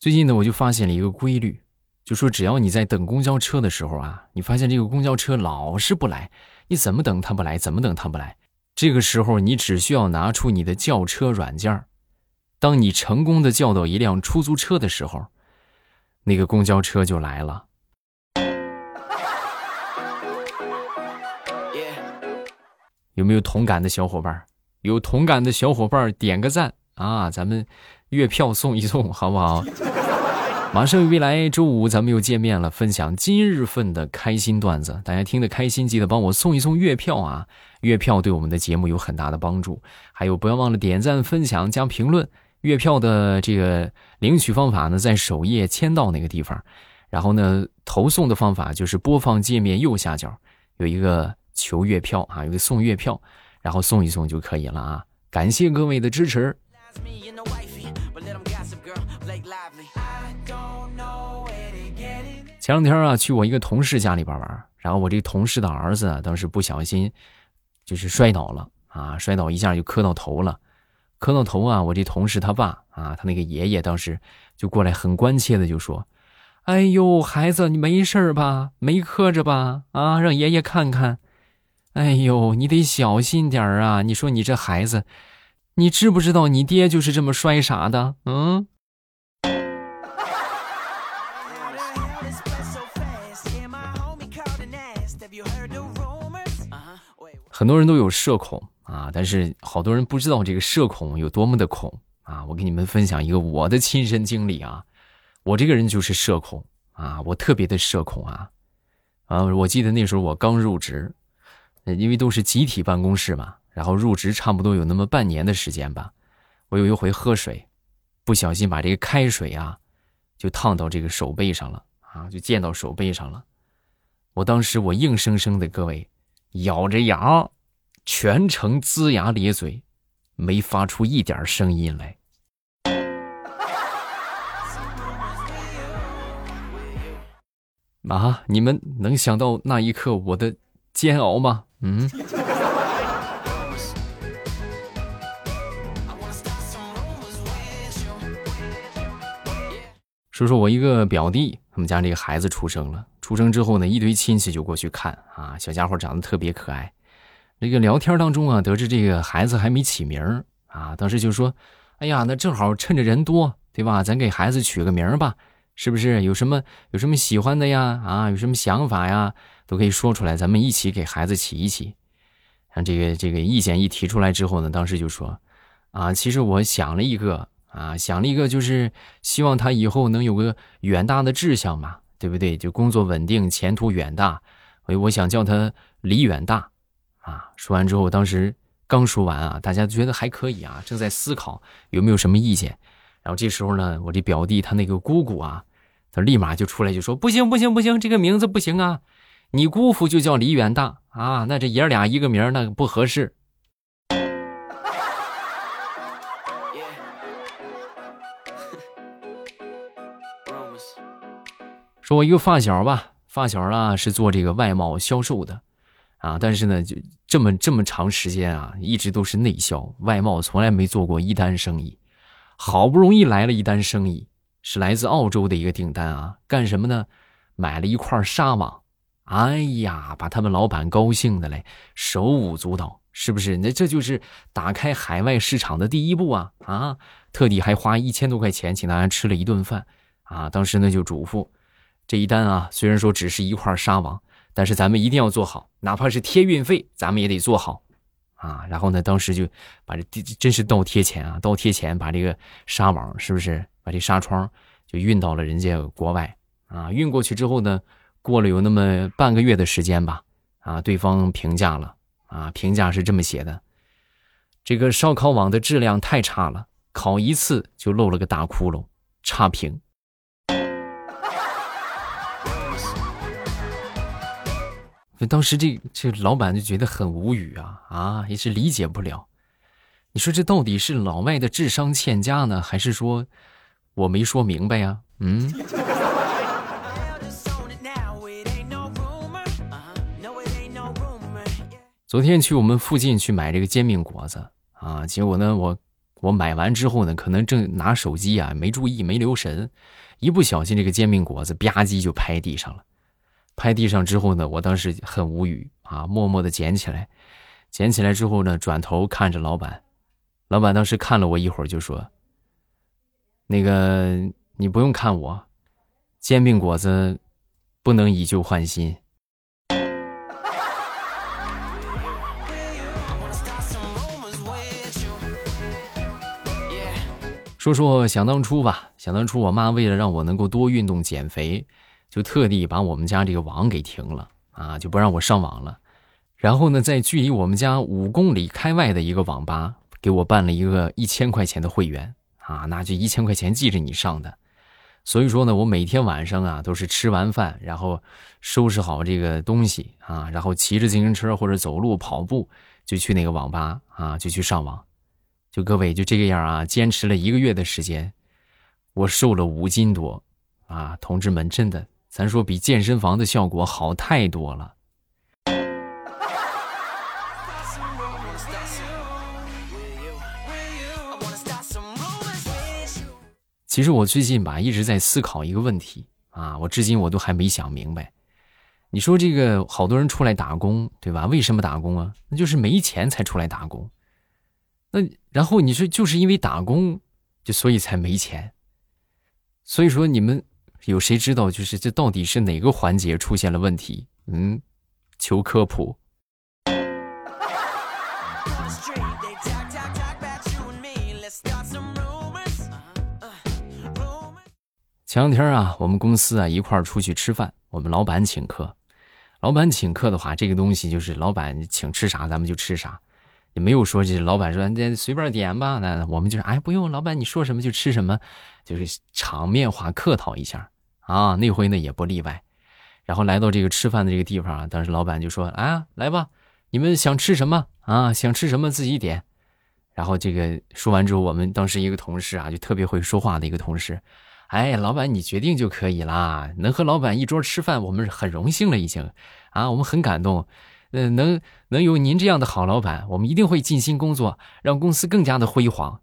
最近呢，我就发现了一个规律，就说只要你在等公交车的时候啊，你发现这个公交车老是不来，你怎么等它不来，怎么等它不来，这个时候你只需要拿出你的叫车软件当你成功的叫到一辆出租车的时候，那个公交车就来了。有没有同感的小伙伴？有同感的小伙伴点个赞啊！咱们月票送一送，好不好？马上未来周五咱们又见面了，分享今日份的开心段子。大家听得开心，记得帮我送一送月票啊！月票对我们的节目有很大的帮助。还有，不要忘了点赞、分享、加评论。月票的这个领取方法呢，在首页签到那个地方。然后呢，投送的方法就是播放界面右下角有一个求月票啊，有个送月票，然后送一送就可以了啊！感谢各位的支持。前两天啊，去我一个同事家里边玩，然后我这同事的儿子啊，当时不小心就是摔倒了啊，摔倒一下就磕到头了，磕到头啊，我这同事他爸啊，他那个爷爷当时就过来很关切的就说：“哎呦，孩子，你没事吧？没磕着吧？啊，让爷爷看看。哎呦，你得小心点啊！你说你这孩子，你知不知道你爹就是这么摔傻的？嗯。”很多人都有社恐啊，但是好多人不知道这个社恐有多么的恐啊！我给你们分享一个我的亲身经历啊，我这个人就是社恐啊，我特别的社恐啊啊！我记得那时候我刚入职，因为都是集体办公室嘛，然后入职差不多有那么半年的时间吧，我有一回喝水，不小心把这个开水啊，就烫到这个手背上了啊，就溅到手背上了，我当时我硬生生的各位。咬着牙，全程龇牙咧嘴，没发出一点声音来。啊！你们能想到那一刻我的煎熬吗？嗯。说说我一个表弟，他们家这个孩子出生了。出生之后呢，一堆亲戚就过去看啊，小家伙长得特别可爱。那个聊天当中啊，得知这个孩子还没起名啊，当时就说：“哎呀，那正好趁着人多，对吧？咱给孩子取个名吧，是不是？有什么有什么喜欢的呀？啊，有什么想法呀，都可以说出来，咱们一起给孩子起一起。”像这个这个意见一提出来之后呢，当时就说：“啊，其实我想了一个啊，想了一个，就是希望他以后能有个远大的志向嘛。”对不对？就工作稳定，前途远大，所以我想叫他李远大，啊！说完之后，当时刚说完啊，大家觉得还可以啊，正在思考有没有什么意见。然后这时候呢，我这表弟他那个姑姑啊，他立马就出来就说：“不行不行不行，这个名字不行啊！你姑父就叫李远大啊，那这爷俩一个名那不合适。”说我一个发小吧，发小啊是做这个外贸销售的，啊，但是呢，就这么这么长时间啊，一直都是内销，外贸从来没做过一单生意。好不容易来了一单生意，是来自澳洲的一个订单啊，干什么呢？买了一块纱网。哎呀，把他们老板高兴的嘞，手舞足蹈，是不是？那这就是打开海外市场的第一步啊！啊，特地还花一千多块钱请大家吃了一顿饭，啊，当时呢就嘱咐。这一单啊，虽然说只是一块纱网，但是咱们一定要做好，哪怕是贴运费，咱们也得做好啊。然后呢，当时就把这真是倒贴钱啊，倒贴钱把这个纱网是不是把这纱窗就运到了人家国外啊？运过去之后呢，过了有那么半个月的时间吧，啊，对方评价了啊，评价是这么写的：这个烧烤网的质量太差了，烤一次就漏了个大窟窿，差评。当时这这老板就觉得很无语啊啊，也是理解不了。你说这到底是老外的智商欠佳呢，还是说我没说明白呀？嗯。昨天去我们附近去买这个煎饼果子啊，结果呢，我我买完之后呢，可能正拿手机啊，没注意，没留神，一不小心这个煎饼果子吧唧就拍地上了。拍地上之后呢，我当时很无语啊，默默的捡起来，捡起来之后呢，转头看着老板，老板当时看了我一会儿，就说：“那个你不用看我，煎饼果子不能以旧换新。”说说想当初吧，想当初我妈为了让我能够多运动减肥，就特地把我们家这个网给停了啊，就不让我上网了。然后呢，在距离我们家五公里开外的一个网吧，给我办了一个一千块钱的会员啊，那就一千块钱记着你上的。所以说呢，我每天晚上啊都是吃完饭，然后收拾好这个东西啊，然后骑着自行车或者走路跑步就去那个网吧啊，就去上网。就各位就这个样啊，坚持了一个月的时间，我瘦了五斤多，啊，同志们，真的，咱说比健身房的效果好太多了。其实我最近吧一直在思考一个问题啊，我至今我都还没想明白。你说这个好多人出来打工，对吧？为什么打工啊？那就是没钱才出来打工。那然后你说就是因为打工，就所以才没钱。所以说你们有谁知道就是这到底是哪个环节出现了问题？嗯，求科普。前两天啊，我们公司啊一块儿出去吃饭，我们老板请客。老板请客的话，这个东西就是老板请吃啥，咱们就吃啥。也没有说这老板说你随便点吧，那我们就是哎不用，老板你说什么就吃什么，就是场面话客套一下啊。那回呢也不例外。然后来到这个吃饭的这个地方，当时老板就说：“啊，来吧，你们想吃什么啊？想吃什么自己点。”然后这个说完之后，我们当时一个同事啊，就特别会说话的一个同事，哎，老板你决定就可以啦，能和老板一桌吃饭，我们很荣幸了已经啊，我们很感动。嗯，能能有您这样的好老板，我们一定会尽心工作，让公司更加的辉煌。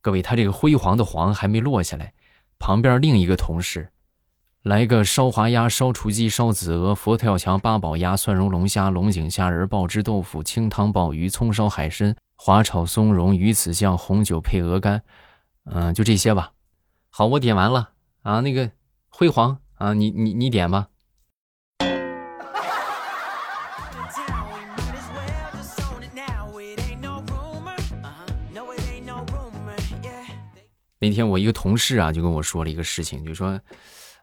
各位，他这个辉煌的煌还没落下来，旁边另一个同事，来个烧滑鸭、烧雏鸡、烧子鹅、佛跳墙、八宝鸭、蒜蓉龙虾、龙井虾仁、爆汁豆腐、清汤鲍鱼、葱烧海参、滑炒松茸、鱼子酱、红酒配鹅肝，嗯，就这些吧。好，我点完了啊，那个辉煌啊，你你你点吧。那天我一个同事啊，就跟我说了一个事情，就说：“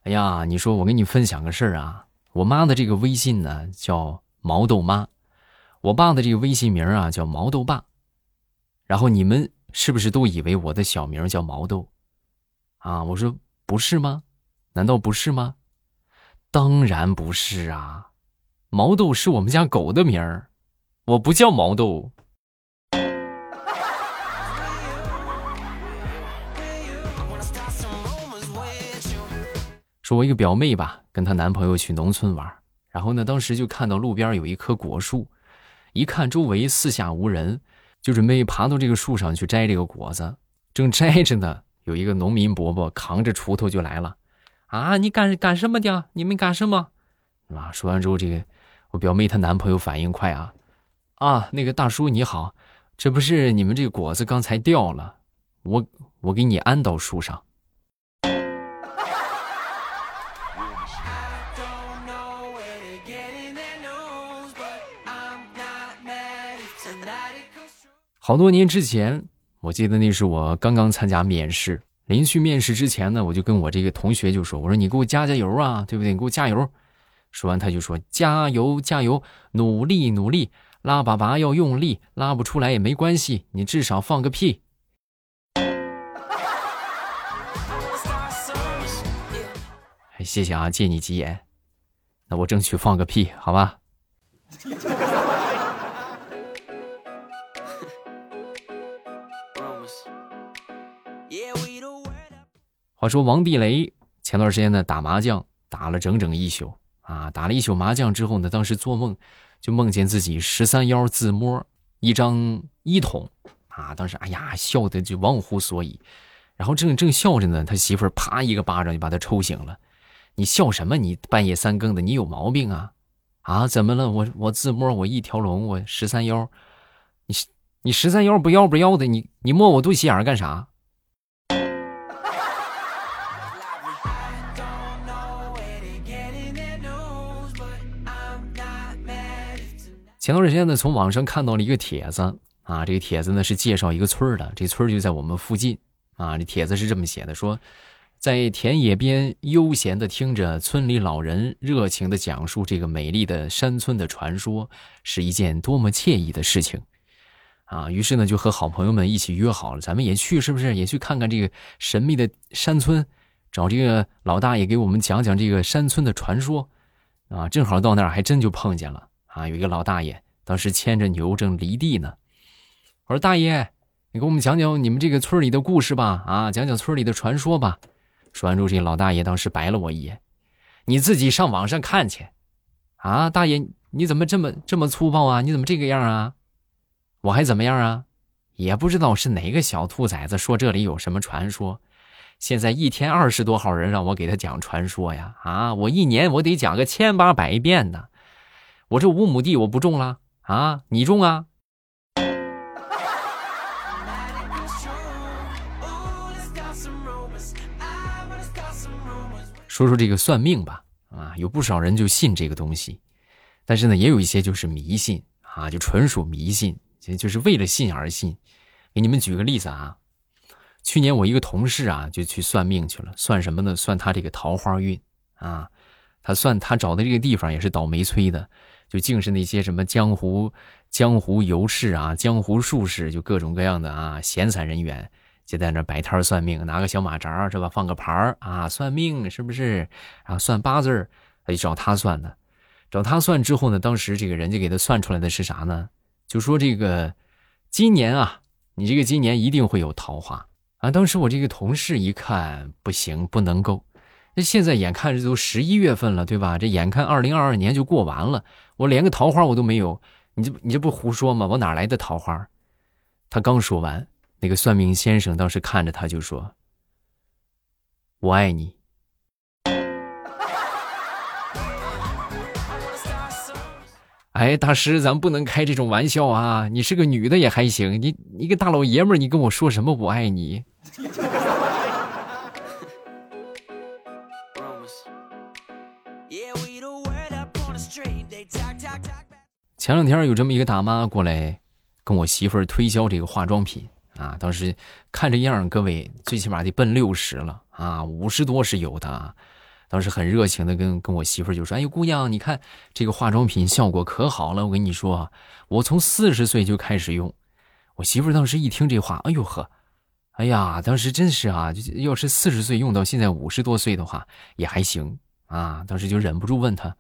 哎呀，你说我跟你分享个事儿啊，我妈的这个微信呢叫毛豆妈，我爸的这个微信名啊叫毛豆爸，然后你们是不是都以为我的小名叫毛豆？啊，我说不是吗？难道不是吗？当然不是啊，毛豆是我们家狗的名儿，我不叫毛豆。”说我一个表妹吧，跟她男朋友去农村玩，然后呢，当时就看到路边有一棵果树，一看周围四下无人，就准备爬到这个树上去摘这个果子。正摘着呢，有一个农民伯伯扛着锄头就来了。啊，你干干什么的？你们干什么？啊，说完之后，这个我表妹她男朋友反应快啊，啊，那个大叔你好，这不是你们这个果子刚才掉了，我我给你安到树上。好多年之前，我记得那是我刚刚参加面试，临去面试之前呢，我就跟我这个同学就说：“我说你给我加加油啊，对不对？你给我加油。”说完他就说：“加油加油，努力努力，拉粑粑要用力，拉不出来也没关系，你至少放个屁。” 谢谢啊，借你吉言，那我争取放个屁，好吧。话说王地雷前段时间呢打麻将打了整整一宿啊，打了一宿麻将之后呢，当时做梦就梦见自己十三幺自摸一张一筒啊！当时哎呀，笑的就忘乎所以。然后正正笑着呢，他媳妇儿啪一个巴掌就把他抽醒了。你笑什么？你半夜三更的，你有毛病啊？啊，怎么了？我我自摸我一条龙，我十三幺，你你十三幺不要不要的，你你摸我肚脐眼干啥？前段时间呢，从网上看到了一个帖子啊，这个帖子呢是介绍一个村的，这村就在我们附近啊。这帖子是这么写的：说，在田野边悠闲的听着村里老人热情的讲述这个美丽的山村的传说，是一件多么惬意的事情啊！于是呢，就和好朋友们一起约好了，咱们也去，是不是？也去看看这个神秘的山村，找这个老大爷给我们讲讲这个山村的传说啊！正好到那儿，还真就碰见了。啊，有一个老大爷，当时牵着牛正犁地呢。我说：“大爷，你给我们讲讲你们这个村里的故事吧，啊，讲讲村里的传说吧。”说完之后，这老大爷当时白了我一眼：“你自己上网上看去。”啊，大爷，你怎么这么这么粗暴啊？你怎么这个样啊？我还怎么样啊？也不知道是哪个小兔崽子说这里有什么传说。现在一天二十多号人让我给他讲传说呀，啊，我一年我得讲个千八百遍呢。我这五亩地我不种了啊，你种啊。说说这个算命吧，啊，有不少人就信这个东西，但是呢，也有一些就是迷信啊，就纯属迷信，就是为了信而信。给你们举个例子啊，去年我一个同事啊，就去算命去了，算什么呢？算他这个桃花运啊，他算他找的这个地方也是倒霉催的。就净是那些什么江湖江湖游士啊，江湖术士，就各种各样的啊，闲散人员就在那摆摊算命，拿个小马扎是吧，放个牌儿啊，算命是不是？啊，算八字儿，就找他算的。找他算之后呢，当时这个人家给他算出来的是啥呢？就说这个今年啊，你这个今年一定会有桃花啊。当时我这个同事一看，不行，不能够。那现在眼看这都十一月份了，对吧？这眼看二零二二年就过完了，我连个桃花我都没有，你这你这不胡说吗？我哪来的桃花？他刚说完，那个算命先生当时看着他就说：“我爱你。”哎，大师，咱不能开这种玩笑啊！你是个女的也还行，你你个大老爷们儿，你跟我说什么我爱你？前两天有这么一个大妈过来跟我媳妇儿推销这个化妆品啊，当时看这样，各位最起码得奔六十了啊，五十多是有的。当时很热情的跟跟我媳妇儿就说：“哎呦，姑娘，你看这个化妆品效果可好了，我跟你说，我从四十岁就开始用。”我媳妇儿当时一听这话，哎呦呵，哎呀，当时真是啊，要是四十岁用到现在五十多岁的话也还行啊。当时就忍不住问她：“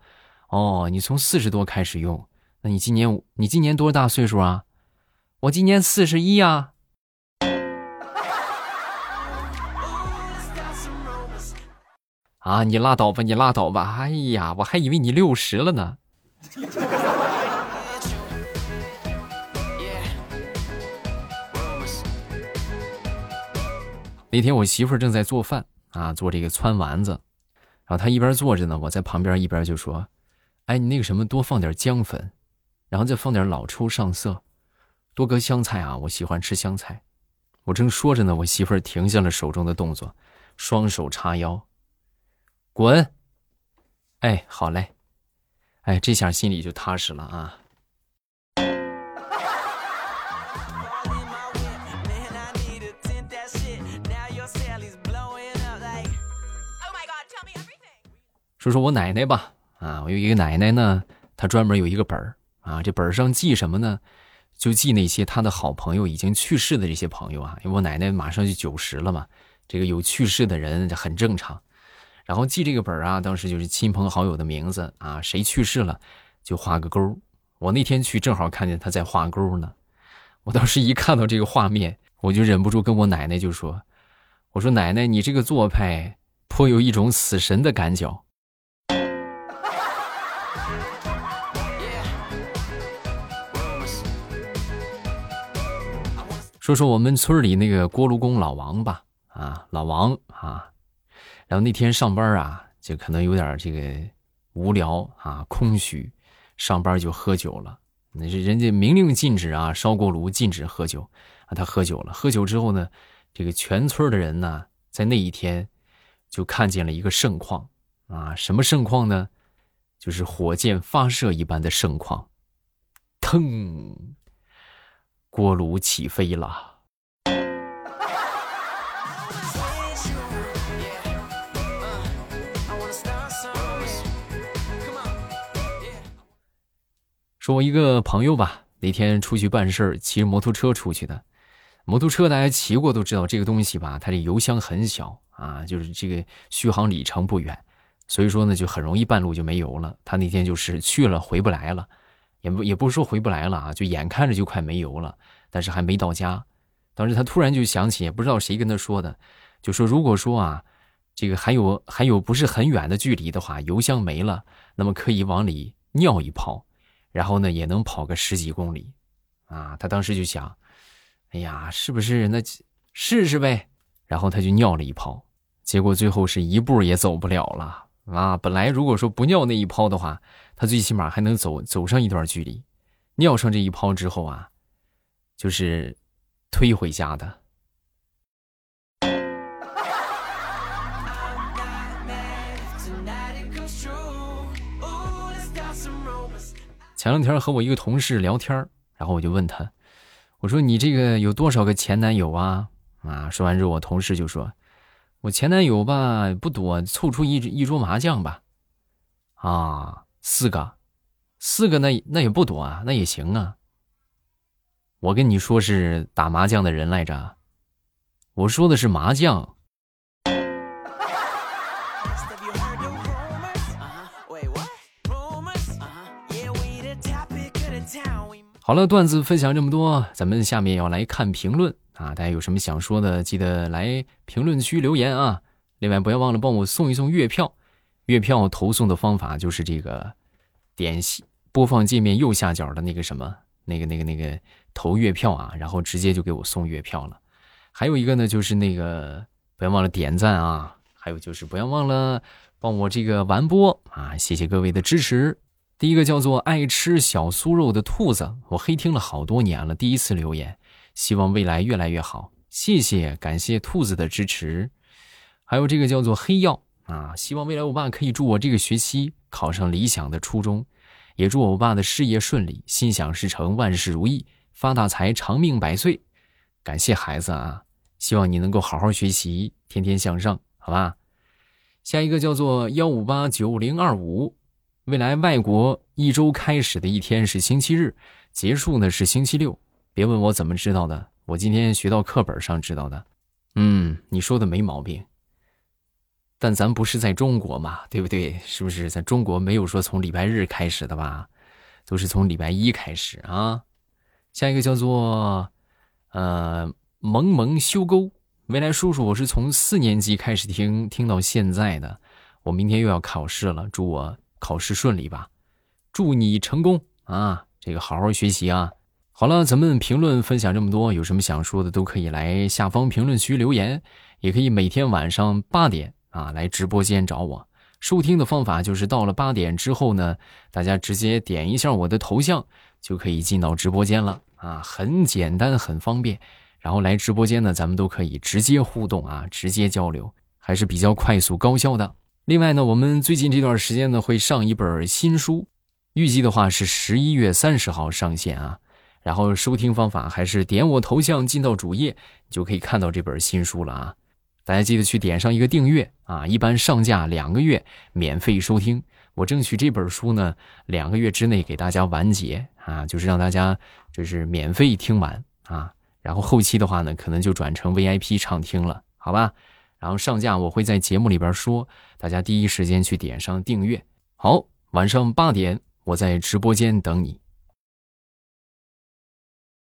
哦，你从四十多开始用？”那你今年你今年多大岁数啊？我今年四十一呀。啊，你拉倒吧，你拉倒吧。哎呀，我还以为你六十了呢。那天我媳妇儿正在做饭啊，做这个汆丸子，然后她一边做着呢，我在旁边一边就说：“哎，你那个什么，多放点姜粉。”然后再放点老抽上色，多搁香菜啊！我喜欢吃香菜。我正说着呢，我媳妇儿停下了手中的动作，双手叉腰，滚！哎，好嘞，哎，这下心里就踏实了啊。说说我奶奶吧，啊，我有一个奶奶呢，她专门有一个本儿。啊，这本上记什么呢？就记那些他的好朋友已经去世的这些朋友啊。因为我奶奶马上就九十了嘛，这个有去世的人很正常。然后记这个本啊，当时就是亲朋好友的名字啊，谁去世了就画个勾。我那天去正好看见他在画勾呢。我当时一看到这个画面，我就忍不住跟我奶奶就说：“我说奶奶，你这个做派颇有一种死神的感觉。”说说我们村里那个锅炉工老王吧，啊，老王啊，然后那天上班啊，就可能有点这个无聊啊，空虚，上班就喝酒了。那是人家明令禁止啊，烧锅炉禁止喝酒啊，他喝酒了。喝酒之后呢，这个全村的人呢，在那一天就看见了一个盛况啊，什么盛况呢？就是火箭发射一般的盛况，腾，锅炉起飞了。说我一个朋友吧，那天出去办事儿，骑着摩托车出去的。摩托车大家骑过都知道，这个东西吧，它的油箱很小啊，就是这个续航里程不远，所以说呢，就很容易半路就没油了。他那天就是去了回不来了，也不也不是说回不来了啊，就眼看着就快没油了，但是还没到家。当时他突然就想起，也不知道谁跟他说的，就说如果说啊，这个还有还有不是很远的距离的话，油箱没了，那么可以往里尿一泡。然后呢，也能跑个十几公里，啊，他当时就想，哎呀，是不是那试试呗？然后他就尿了一泡，结果最后是一步也走不了了啊！本来如果说不尿那一泡的话，他最起码还能走走上一段距离，尿上这一泡之后啊，就是推回家的。前两天和我一个同事聊天然后我就问他，我说你这个有多少个前男友啊？啊，说完之后，我同事就说，我前男友吧不多，凑出一一桌麻将吧。啊，四个，四个那那也不多啊，那也行啊。我跟你说是打麻将的人来着，我说的是麻将。好了，段子分享这么多，咱们下面要来看评论啊！大家有什么想说的，记得来评论区留言啊！另外，不要忘了帮我送一送月票，月票投送的方法就是这个点播放界面右下角的那个什么，那个那个那个投月票啊，然后直接就给我送月票了。还有一个呢，就是那个不要忘了点赞啊！还有就是不要忘了帮我这个完播啊！谢谢各位的支持。第一个叫做爱吃小酥肉的兔子，我黑听了好多年了，第一次留言，希望未来越来越好，谢谢，感谢兔子的支持。还有这个叫做黑曜啊，希望未来我爸可以祝我这个学期考上理想的初中，也祝我爸的事业顺利，心想事成，万事如意，发大财，长命百岁。感谢孩子啊，希望你能够好好学习，天天向上，好吧？下一个叫做幺五八九零二五。未来外国一周开始的一天是星期日，结束呢是星期六。别问我怎么知道的，我今天学到课本上知道的。嗯，你说的没毛病。但咱不是在中国嘛，对不对？是不是在中国没有说从礼拜日开始的吧？都是从礼拜一开始啊。下一个叫做呃萌萌修沟。未来叔叔，我是从四年级开始听听到现在的，我明天又要考试了，祝我。考试顺利吧，祝你成功啊！这个好好学习啊！好了，咱们评论分享这么多，有什么想说的都可以来下方评论区留言，也可以每天晚上八点啊来直播间找我。收听的方法就是到了八点之后呢，大家直接点一下我的头像就可以进到直播间了啊，很简单很方便。然后来直播间呢，咱们都可以直接互动啊，直接交流，还是比较快速高效的。另外呢，我们最近这段时间呢会上一本新书，预计的话是十一月三十号上线啊。然后收听方法还是点我头像进到主页就可以看到这本新书了啊。大家记得去点上一个订阅啊，一般上架两个月免费收听。我争取这本书呢两个月之内给大家完结啊，就是让大家就是免费听完啊。然后后期的话呢，可能就转成 VIP 畅听了，好吧？然后上架我会在节目里边说。大家第一时间去点上订阅。好，晚上八点我在直播间等你。